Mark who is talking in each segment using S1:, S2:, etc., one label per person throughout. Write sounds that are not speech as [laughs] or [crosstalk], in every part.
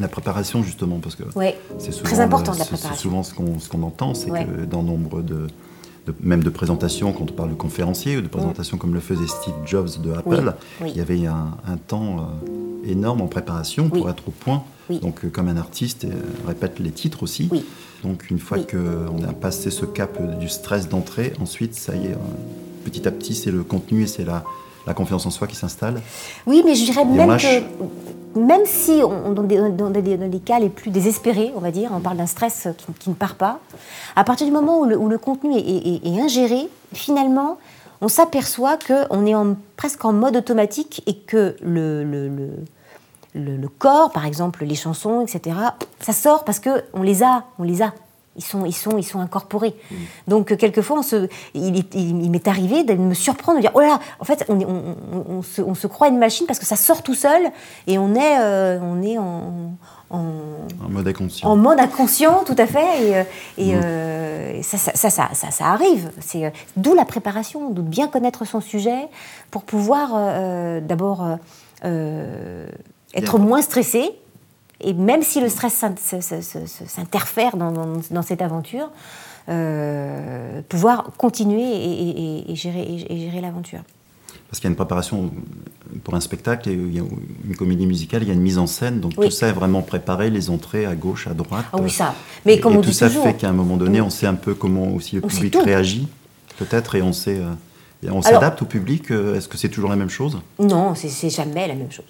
S1: La préparation, justement, parce que
S2: Ouais.
S1: c'est souvent,
S2: Très important, la préparation.
S1: souvent ce qu'on ce qu'on entend, c'est
S2: Ouais.
S1: que dans nombre de, de- même de présentations, quand on parle de conférenciers ou de présentations comme le faisait Steve Jobs de Apple,
S2: Oui, oui.
S1: il y avait un, un temps euh, énorme en préparation pour être au point. Donc, euh, comme un artiste, euh, répète les titres aussi. Donc, une fois qu'on a passé ce cap euh, du stress d'entrée, ensuite, ça y est, euh, petit à petit, c'est le contenu et c'est la, la confiance en soi qui s'installe.
S2: Oui, mais je dirais même que, même si on, dans, des, dans des- dans les cas les plus désespérés, on va dire, on parle d'un stress qui, ne part pas, à partir du moment où le, contenu est, ingéré, finalement, on s'aperçoit qu'on est presque en mode automatique et que le corps, par exemple, les chansons, etc., ça sort parce qu'on les a, on les a. Ils sont, ils sont, ils sont incorporés. Donc, euh, quelquefois, on se, il, est- il- il m'est arrivé de me surprendre, de dire Oh là là, en fait, on, se, on se croit une machine parce que ça sort tout seul et on est, euh, on est en, en,
S1: En mode inconscient.
S2: en mode inconscient, tout à fait. Et, euh, euh, et ça, ça, ça, ça, arrive. C'est d'où la préparation, d'où bien connaître son sujet pour pouvoir euh, d'abord euh, être moins stressé. Et même si le stress s'interfère dans, dans- dans cette aventure, euh, pouvoir continuer et, et- et- et gérer, et- et gérer l'aventure.
S1: Parce qu'il y a une préparation pour un spectacle, et il y a une comédie musicale, il y a une mise en scène, donc
S2: Oui.
S1: tout ça est vraiment préparé, les entrées à gauche, à droite.
S2: Ah oui, ça. Mais comme on
S1: tout
S2: dit
S1: ça
S2: toujours,
S1: fait qu'à un moment donné, on sait un peu comment aussi le public réagit, peut-être, et on sait. euh, et on s'adapte au public. euh, Est-ce que c'est toujours la même chose?
S2: Non, c'est jamais la même chose.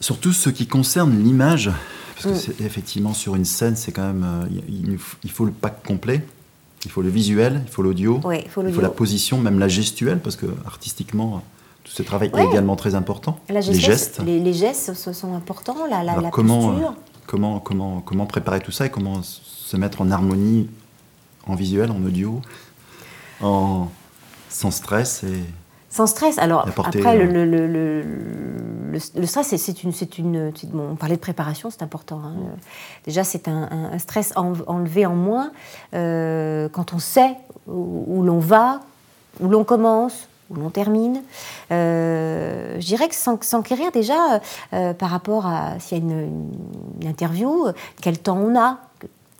S1: Surtout ce qui concerne l'image, parce que
S2: Mm.
S1: c'est effectivement sur une scène, c'est quand même. euh, il, il faut- le pack complet. Il faut le visuel, il faut l'audio,
S2: Ouais, il faut l'audio.
S1: la position, même la gestuelle, parce que artistiquement, tout ce travail
S2: Ouais.
S1: est également très important.
S2: La
S1: les gestes.
S2: Les, les gestes ce sont importants, la, la,
S1: comment,
S2: posture.
S1: euh, comment, comment, comment préparer tout ça et comment se mettre en harmonie en visuel, en audio, en, sans stress et
S2: Sans stress. Alors,
S1: Apporter,
S2: après, le,
S1: euh,
S2: le, le, le, le- stress, c'est- une. une bon, on parlait de préparation, c'est important. hein. Déjà, c'est un, stress en- enlevé en moins euh, quand on sait où, l'on va, où l'on commence, où l'on termine. Euh, je dirais que s'en- s'enquérir déjà euh, par rapport à s'il y a une interview, quel temps on a.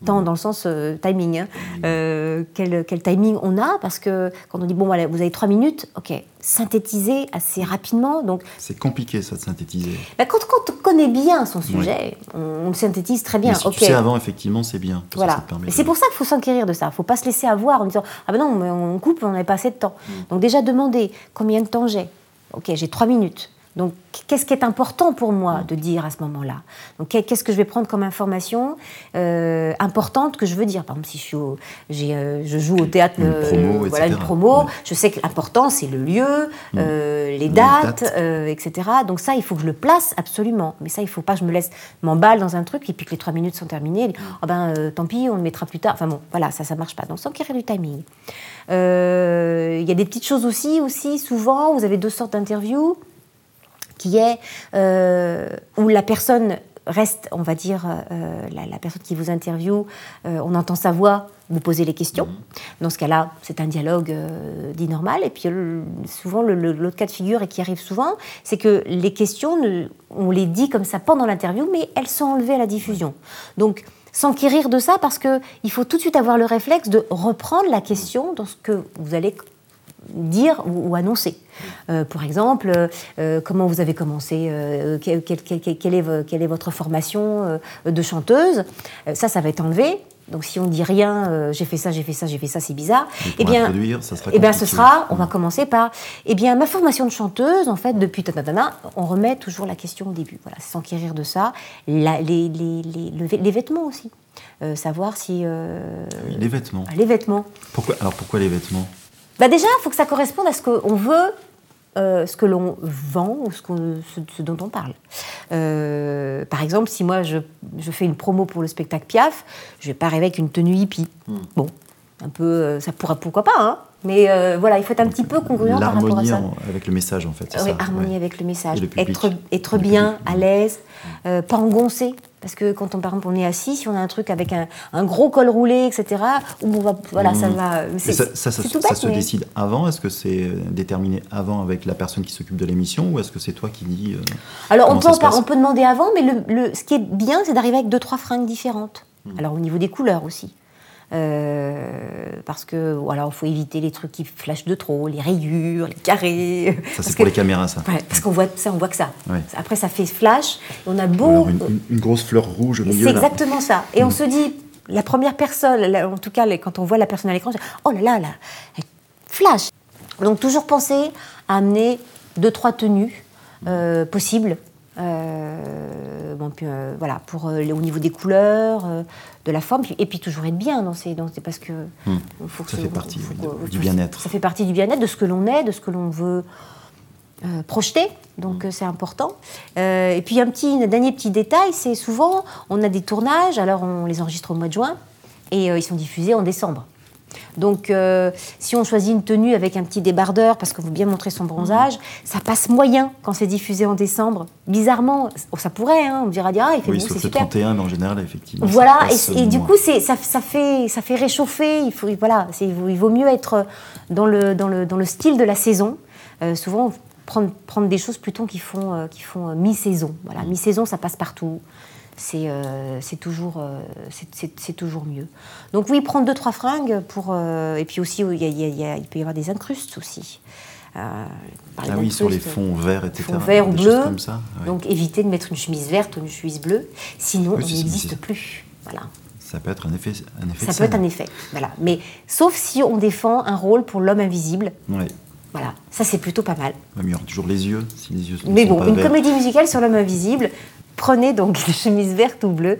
S2: Temps dans le sens euh, timing. hein. Euh, quel, quel timing on a Parce que quand on dit, bon, voilà, vous avez trois minutes, ok, synthétiser assez rapidement. Donc,
S1: c'est compliqué ça de synthétiser.
S2: bah, quand, quand on connaît bien son sujet, on, on le synthétise très bien.
S1: Mais si
S2: ok.
S1: tu sais avant, effectivement, c'est bien.
S2: Voilà.
S1: de-
S2: c'est pour ça qu'il faut s'enquérir de ça. Il ne faut pas se laisser avoir en disant Ah ben non, on coupe, on n'avait pas assez de temps.
S1: Mm.
S2: Donc déjà demander combien de temps j'ai. Ok, j'ai trois minutes. Donc qu'est-ce qui est important pour moi
S1: Mm.
S2: de dire à ce moment-là? Donc qu'est- qu'est-ce que je vais prendre comme information euh, importante que je veux dire? Par exemple, si je, suis au- euh, je joue au théâtre,
S1: Une
S2: euh,
S1: promo,
S2: voilà une promo, je sais que l'important c'est le lieu, euh, les
S1: Les
S2: dates,
S1: dates.
S2: euh, etc. Donc ça, il faut que je le place absolument. Mais ça, il faut pas que je me laisse m'emballe dans un truc et puis que les trois minutes sont terminées. Ah ben, euh, tant pis, on le mettra plus tard. Enfin bon, voilà, ça, ça marche pas. Donc s'enquérir du timing. Euh, Il y a des petites choses aussi, aussi. Souvent, vous avez deux sortes d'interviews qui est euh, où la personne reste, on va dire, euh, la, la personne qui vous interviewe, euh, on entend sa voix, vous posez les questions. Dans ce cas-là, c'est un dialogue euh, dit normal. Et puis le- souvent, l'autre cas de figure, et qui arrive souvent, c'est que les questions, ne- on les dit comme ça pendant l'interview, mais elles sont enlevées à la diffusion. Donc, s'enquérir de ça, parce qu'il faut tout de suite avoir le réflexe de reprendre la question dans ce que vous allez dire ou, ou annoncer. Euh, pour exemple, euh, comment vous avez commencé, euh, quel- quel- quel- quel- quelle, est, vo- quelle est votre formation euh, de chanteuse Ça, ça va être enlevé. Donc si on dit rien, euh, j'ai fait ça, j'ai fait ça, j'ai fait ça, c'est bizarre.
S1: Mais
S2: Eh bien,
S1: introduire, ça sera
S2: eh bien, ce sera, on va commencer par, eh bien, ma formation de chanteuse, en fait, depuis tatatana, on remet toujours la question au début. Voilà, s'enquérir de ça. La- les, les- les- le vê- les vêtements aussi. Euh, savoir si... euh,
S1: Oui, les vêtements.
S2: les vêtements.
S1: Pourquoi, alors pourquoi les vêtements?
S2: Bah déjà, il faut que ça corresponde à ce qu'on veut, euh, ce que l'on vend ou ce, qu'on- ce- ce dont on parle. Euh, par exemple, si moi je, je fais une promo pour le spectacle Piaf, je vais pas arriver avec une tenue hippie. Bon, un peu, euh, ça pourra, pourquoi pas, hein mais euh, voilà, il faut être un petit peu congruent par rapport à ça.
S1: avec le message, en fait.
S2: Oui,
S1: ça,
S2: harmonie
S1: ouais.
S2: avec le message.
S1: Le.
S2: Être, être
S1: Le
S2: bien,
S1: public.
S2: à l'aise, euh, pas engoncé. Parce que quand on, par exemple, on est assis, si on a un truc avec un, un gros col roulé, etc., où on va, voilà, ça
S1: Mmh.
S2: va.
S1: Ça, se
S2: mais-
S1: décide avant Est-ce que c'est euh, déterminé avant avec la personne qui s'occupe de l'émission ou est-ce que c'est toi qui dis euh,
S2: Alors, on peut, on demander avant, mais le, le- ce qui est bien, c'est d'arriver avec deux, trois fringues différentes.
S1: Hmm.
S2: Alors, au niveau des couleurs aussi. Euh, parce que, voilà, il faut éviter les trucs qui flashent de trop, les rayures, les carrés.
S1: Ça, c'est pour les caméras, ça.
S2: Ouais, parce qu'on voit ça, on voit que ça.
S1: Ouais.
S2: Après, ça fait flash. et on a beau.
S1: alors une, une- une grosse fleur rouge au milieu.
S2: C'est exactement ça. Et on se dit, la première personne, en tout cas quand on voit la personne à l'écran, on se dit, oh là là, là, elle flash. Donc toujours penser à amener deux, trois tenues euh, possibles. Euh, bon, puis, euh, voilà, pour, euh, au niveau des couleurs, euh, de la forme, et puis toujours être bien dans ces, dans ces- parce que
S1: Hmm.
S2: faut que
S1: Ça fait partie
S2: faut
S1: du bien-être.
S2: Ça fait partie du bien-être, de ce que l'on est, de ce que l'on veut euh, projeter, donc euh, c'est important. Euh, et puis un petit un dernier petit détail, c'est souvent on a des tournages, alors on les enregistre au mois de juin et euh, ils sont diffusés en décembre. Donc euh, si on choisit une tenue avec un petit débardeur parce qu'on veut bien montrer son bronzage, ça passe moyen quand c'est diffusé en décembre. Bizarrement, oh, ça pourrait, hein, on dira ah il fait
S1: Oui, sauf
S2: c'est super.
S1: 31, mais en général, effectivement.
S2: Voilà, et, et du coup, ça, ça fait, ça fait réchauffer. Il, faut, voilà, il vaut- mieux être dans le, dans le, dans le style de la saison. Euh, souvent, prendre, prendre des choses plutôt qui font, euh, qui font mi-saison. Voilà, mi-saison, ça passe partout. C'est, euh, toujours, euh, c'est, toujours mieux. Donc oui, prendre deux, trois fringues pour... euh, et puis aussi, il, y a- il y a- il y a- il peut y avoir des incrustes aussi. Euh,
S1: Ah oui, sur les fonds verts, etc.
S2: Fonds verts ou bleus.
S1: comme ça. ouais.
S2: Donc éviter de mettre une chemise verte ou une chemise bleue, sinon
S1: Oui,
S2: on n'existe plus. Voilà.
S1: Ça peut être un effet, un effet
S2: Ça peut être un effet. Voilà. Mais sauf si on défend un rôle pour l'homme invisible.
S1: Ouais.
S2: Voilà. Ça, c'est plutôt pas mal.
S1: Il y aura toujours les yeux, si les yeux ne
S2: Mais
S1: sont
S2: bon,
S1: pas
S2: une
S1: verts.
S2: comédie musicale sur l'homme invisible, prenez donc une chemise verte ou bleue.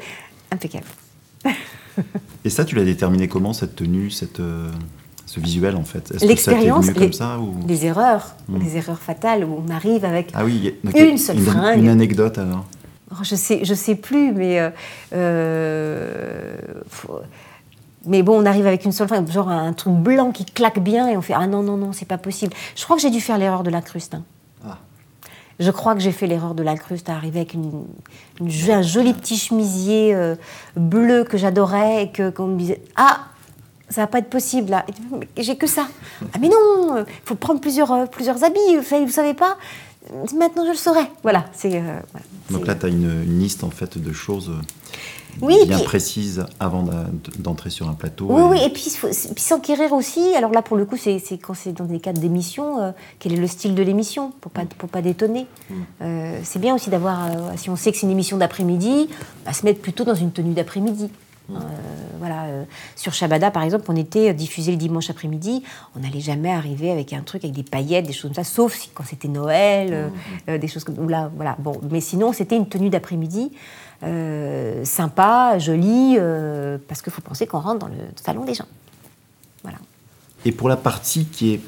S2: Impeccable.
S1: Et ça, tu l'as déterminé comment, cette tenue, cette, euh, ce visuel, en fait?
S2: L'expérience, les,
S1: comme ça ou...
S2: les erreurs,
S1: Hmm.
S2: les erreurs fatales où on arrive avec.
S1: Ah oui,
S2: Une seule fringue.
S1: Une anecdote, alors
S2: Oh, je sais, je sais plus, mais euh, euh, faut- mais bon, on arrive avec une seule fringue, genre un truc blanc qui claque bien, et on fait ah non non non, c'est pas possible. Je crois que j'ai dû faire l'erreur de l'incruste. hein. Je crois que j'ai fait l'erreur de l'incruste à arriver avec une, une un joli petit chemisier euh, bleu que j'adorais et que qu'on me disait ah ça va pas être possible là. J'ai que ça. Ah mais non, il faut prendre plusieurs euh, plusieurs habits. Vous savez, pas. Maintenant je le saurai. Voilà, c'est. euh, voilà,
S1: Donc là, tu as une, une liste, en fait, de choses
S2: Oui,
S1: bien
S2: puis-
S1: précises avant d'entrer sur un plateau.
S2: Oui,
S1: et-
S2: oui, et puis, il faut- puis s'enquérir aussi. Alors là, pour le coup, c'est quand c'est dans des cadres d'émission, euh, quel est le style de l'émission, pour pas, pour pas détonner. Euh, c'est bien aussi d'avoir, euh, si on sait que c'est une émission d'après-midi, à se mettre plutôt dans une tenue d'après-midi. Euh, voilà, sur Shabada, par exemple, on était diffusé le dimanche après-midi. On n'allait jamais arriver avec un truc avec des paillettes, des choses comme ça, sauf si, quand c'était Noël, euh, des choses comme là. Voilà, bon, mais sinon, c'était une tenue d'après-midi euh, sympa, jolie, euh, parce qu'il faut penser qu'on rentre dans le salon des gens. Voilà.
S1: Et pour la partie qui est,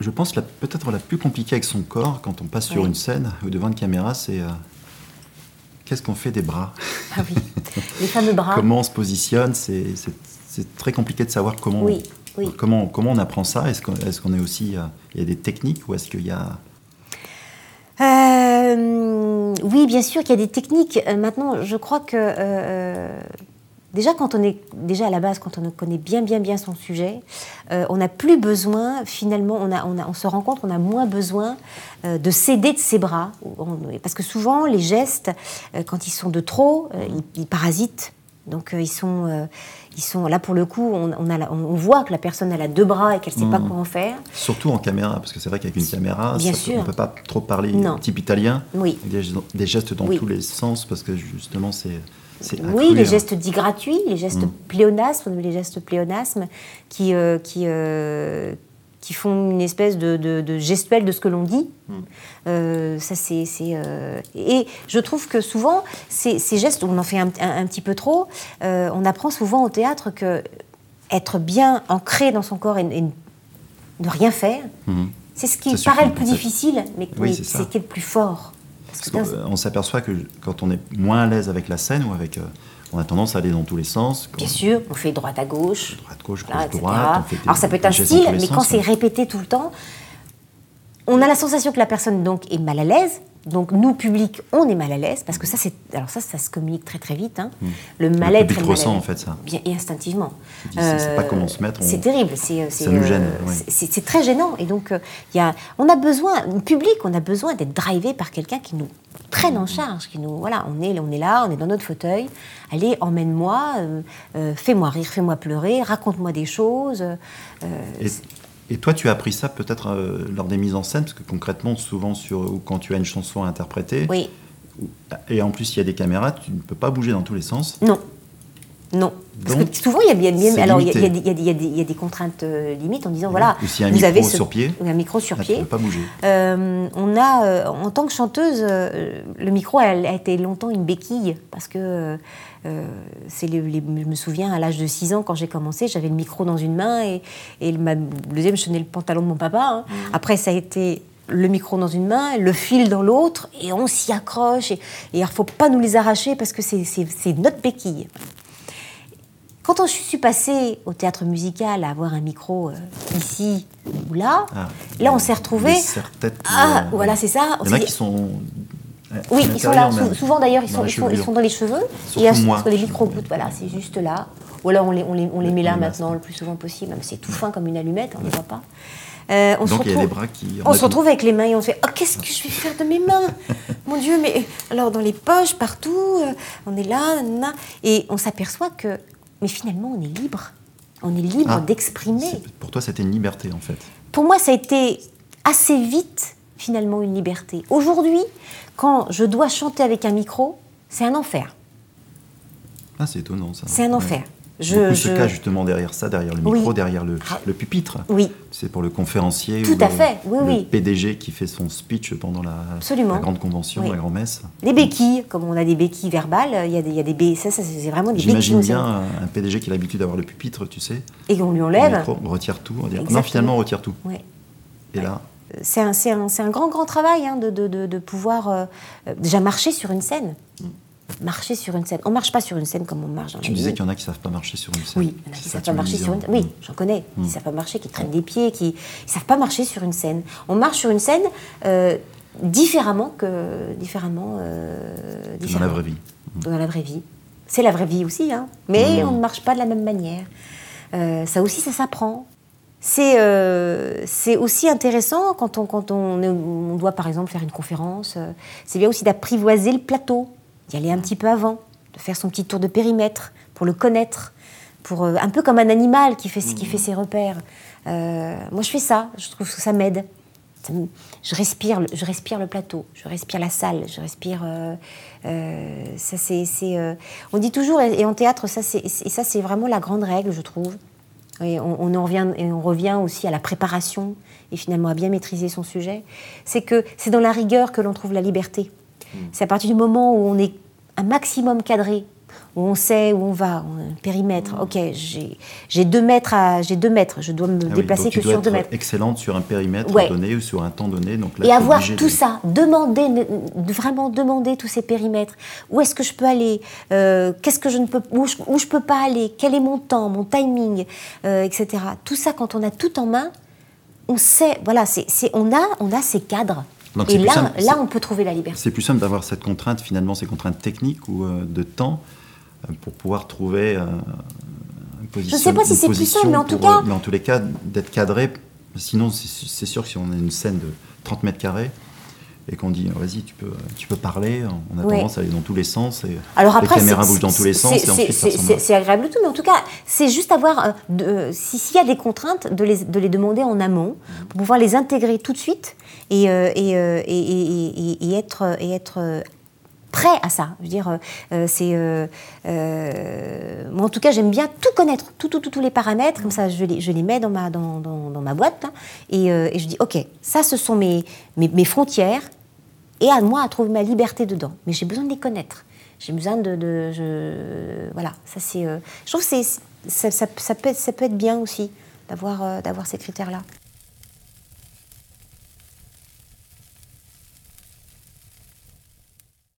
S1: je pense, peut-être la plus compliquée avec son corps, quand on passe sur
S2: Oui.
S1: une scène ou devant une caméra, c'est euh, qu'est-ce qu'on fait des bras?
S2: Ah oui, les fameux bras. [laughs]
S1: Comment on se positionne? C'est très compliqué de savoir comment,
S2: Oui, oui.
S1: comment, comment on apprend ça. Est-ce qu'on est, est aussi. Il y a des techniques ou est-ce qu'il y a.
S2: Euh, oui, bien sûr qu'il y a des techniques. Euh, maintenant, je crois que euh, déjà quand on est déjà à la base, quand on connaît bien, bien, bien son sujet, euh, on n'a plus besoin. Finalement, on, on, on se rend compte qu'on a moins besoin euh, de céder de ses bras, On- parce que souvent les gestes, euh, quand ils sont de trop, euh, ils parasitent. Donc euh, ils sont, euh, ils sont là pour le coup. On, on a la- on voit que la personne elle a deux bras et qu'elle ne sait pas
S1: Mhm.
S2: quoi en faire.
S1: Surtout en caméra, parce que c'est vrai qu'avec une caméra, ça on ne peut pas trop parler
S2: Non.
S1: type italien.
S2: Oui.
S1: Des, des gestes dans
S2: Oui.
S1: tous les sens, parce que justement, c'est.
S2: Oui, les gestes dits gratuits, les gestes
S1: Mm.
S2: pléonasmes, les gestes pléonasmes qui, euh, qui, euh, qui font une espèce de, de- de gestuelle de ce que l'on dit.
S1: Mm.
S2: Euh, ça, c'est, euh, Et je trouve que souvent, ces, ces gestes, on en fait un, un- un petit peu trop, euh, on apprend souvent au théâtre que être bien ancré dans son corps et, et ne rien faire,
S1: Mhm.
S2: c'est ce qui paraît le plus difficile, mais,
S1: Oui,
S2: mais
S1: c'est ça.
S2: c'est ce qui est le plus fort. Parce
S1: qu'on- on s'aperçoit que quand on est moins à l'aise avec la scène ou avec. euh, on a tendance à aller dans tous les sens.
S2: Bien sûr, on fait droite à gauche.
S1: Droite, gauche, gauche, droite. on fait des-
S2: Alors ça peut être un style, mais
S1: sens,
S2: quand c'est répété tout le temps, On a la sensation que la personne donc est mal à l'aise. Donc nous, public, on est mal à l'aise parce que ça, c'est alors ça, ça se communique très très vite. hein. Le mal-être, le
S1: ressent, en fait, ça.
S2: Bien et instinctivement.
S1: C'est- c'est pas comment se mettre, on-
S2: C'est terrible. C'est c'est,
S1: Ça nous gêne, oui.
S2: c'est- très gênant. Et donc euh, il y a, on a besoin, public, on a besoin d'être drivé par quelqu'un qui nous prenne en charge, qui nous voilà, on est on est là, on est dans notre fauteuil. Allez, emmène-moi, euh, euh, fais-moi rire, fais-moi pleurer, raconte-moi des choses. euh,
S1: Et, et toi, tu as appris ça peut-être euh, lors des mises en scène, parce que concrètement, souvent, sur, ou quand tu as une chanson à interpréter,
S2: oui,
S1: ou- et en plus il y a des caméras, tu ne peux pas bouger dans tous les sens.
S2: Non. Non. Parce
S1: Donc,
S2: que souvent, il y a, y alors, y y des- contraintes euh, limites en disant voilà, vous avez ce-
S1: sur pied,
S2: ou un micro sur
S1: ne
S2: pied.
S1: peux pas bouger.
S2: Euh, on a, euh, en tant que chanteuse, euh, le micro a, a été longtemps une béquille parce que c'est les- les- je me souviens à l'âge de 6 ans quand j'ai commencé, j'avais le micro dans une main et, et le, ma- le deuxième je tenais le pantalon de mon papa. hein. Après ça a été le micro dans une main, le fil dans l'autre et on s'y accroche et il ne faut pas nous les arracher parce que c'est notre béquille. Quand je suis passée au théâtre musical à avoir un micro euh, ici ou là,
S1: Ah,
S2: là on s'est
S1: serre-têtes,
S2: Ah,
S1: euh,
S2: voilà, c'est ça. On
S1: Il y en a qui sont. euh,
S2: Oui, ils sont là.
S1: même,
S2: souvent d'ailleurs, ils sont, ils, ils dans les cheveux.
S1: Surtout
S2: et à-
S1: moi.
S2: les micro gouttes, voilà, c'est juste là. Ou alors on les, on les, on les met là maintenant le plus souvent possible. C'est tout fin comme une allumette, on ne les voit pas. Euh, on se
S1: Donc il y a
S2: retrouve-
S1: les bras qui.
S2: on se retrouve avec les mains et on se fait Oh, qu'est-ce que je vais faire de mes mains? [laughs] Mon Dieu, mais alors dans les poches, partout, on est là, nanana. et on s'aperçoit que, mais finalement, on est libre. On est libre
S1: Ah,
S2: d'exprimer.
S1: Pour toi, c'était une liberté en fait.
S2: Pour moi, ça a été assez vite, finalement, une liberté. Aujourd'hui, quand je dois chanter avec un micro, c'est un enfer.
S1: Ah, c'est étonnant ça.
S2: C'est un
S1: Ouais.
S2: Je,
S1: Beaucoup se
S2: je-
S1: cachent justement derrière ça, derrière le
S2: Oui.
S1: micro, derrière le,
S2: Ah.
S1: le pupitre.
S2: Oui.
S1: C'est pour le conférencier
S2: Tout
S1: ou
S2: à
S1: le,
S2: fait, oui,
S1: le
S2: oui.
S1: PDG qui fait son speech pendant la, grande convention,
S2: Oui.
S1: la grand-messe.
S2: Les béquilles, comme on a des béquilles verbales, il y a des, il y a des bé- ça, ça, c'est vraiment des béquilles.
S1: J'imagine bien un, un PDG qui a l'habitude d'avoir le pupitre, tu sais.
S2: Et on lui enlève.
S1: micro, on retire tout. On dit, non, finalement, on retire tout.
S2: Ouais.
S1: Et là,
S2: C'est un, c'est un- c'est un grand, grand travail hein, de, de- de- de pouvoir euh, euh, déjà marcher sur une scène. Marcher sur une scène. On marche pas sur une scène comme on marche dans
S1: tu me disais qu'il y en a qui savent pas marcher sur une scène.
S2: Oui, il y en a qui savent pas marcher sur une
S1: hein.
S2: Oui, j'en connais. Qui savent pas marcher, qui traînent des pieds, qui ils savent pas marcher sur une scène. On marche sur une scène euh, différemment que différemment. euh,
S1: Dans la vraie vie.
S2: Dans la vraie vie. C'est la vraie vie aussi, hein. Mais
S1: Mmh.
S2: on ne marche pas de la même manière. Euh, ça aussi, ça s'apprend. C'est euh, aussi intéressant quand on, quand on, on doit, par exemple, faire une conférence. c'est bien aussi d'apprivoiser le plateau, d'y aller un petit peu avant, de faire son petit tour de périmètre pour le connaître, pour, euh, un peu comme un animal qui fait, qui fait ses repères. Euh, moi, je fais ça, je trouve que ça m'aide. Je respire, le- je respire le plateau, je respire la salle, je respire. euh, ça c'est, on dit toujours, et et en théâtre, ça c'est, et ça c'est vraiment la grande règle, je trouve. Et on, on en revient, et on revient aussi à la préparation et finalement à bien maîtriser son sujet. C'est que c'est dans la rigueur que l'on trouve la liberté. C'est à partir du moment où on est un maximum cadré, où on sait où on va, on a un périmètre. Ok, j'ai, deux mètres à, j'ai deux mètres, je dois me
S1: Ah oui,
S2: déplacer
S1: tu
S2: que
S1: dois
S2: sur deux
S1: être
S2: mètres.
S1: excellente sur un périmètre
S2: Ouais.
S1: donné ou sur un temps donné. Donc là,
S2: et avoir tout
S1: de-
S2: ça, demander, vraiment demander tous ces périmètres. Où est-ce que je peux aller? Euh, Qu'est-ce que je ne peux, où je, où je peux pas aller? Quel est mon temps, mon timing, euh, etc. Tout ça, quand on a tout en main, on sait, voilà, c'est- on a, on a ces cadres.
S1: Donc
S2: et
S1: c'est plus
S2: là,
S1: simple,
S2: là,
S1: c'est-
S2: on peut trouver la liberté.
S1: C'est plus simple d'avoir cette contrainte, finalement, ces contraintes techniques ou euh, de temps euh, pour pouvoir trouver euh, une position.
S2: sais pas si c'est plus simple, mais en tout
S1: pour,
S2: cas-
S1: mais en tous les cas, d'être cadré. Sinon, c'est c'est sûr que si on a une scène de 30 mètres carrés et qu'on dit vas-y, tu peux, tu peux parler, on a
S2: Ouais.
S1: tendance à aller dans tous les sens. Et
S2: Alors après,
S1: les caméras bougent dans tous les sens
S2: c'est- agréable tout, mais en tout cas, c'est juste avoir, euh, de- euh, si- s'il y a des contraintes, de les, de les demander en amont pour pouvoir les intégrer tout de suite et, euh, et, euh, et- et- être, et être prêt à ça. Je veux dire, euh, euh, c'est, euh, moi en tout cas, j'aime bien tout connaître, tout, tout, tout- tous les paramètres, comme ça, je les, je les mets dans ma, dans, dans- ma boîte hein, et, et je dis, ok, ça, ce sont mes, mes, mes frontières et à moi à trouver ma liberté dedans. Mais j'ai besoin de les connaître. J'ai besoin de, de- je, voilà, ça c'est. je trouve que ça, ça- peut ça peut être bien aussi d'avoir, d'avoir ces critères-là.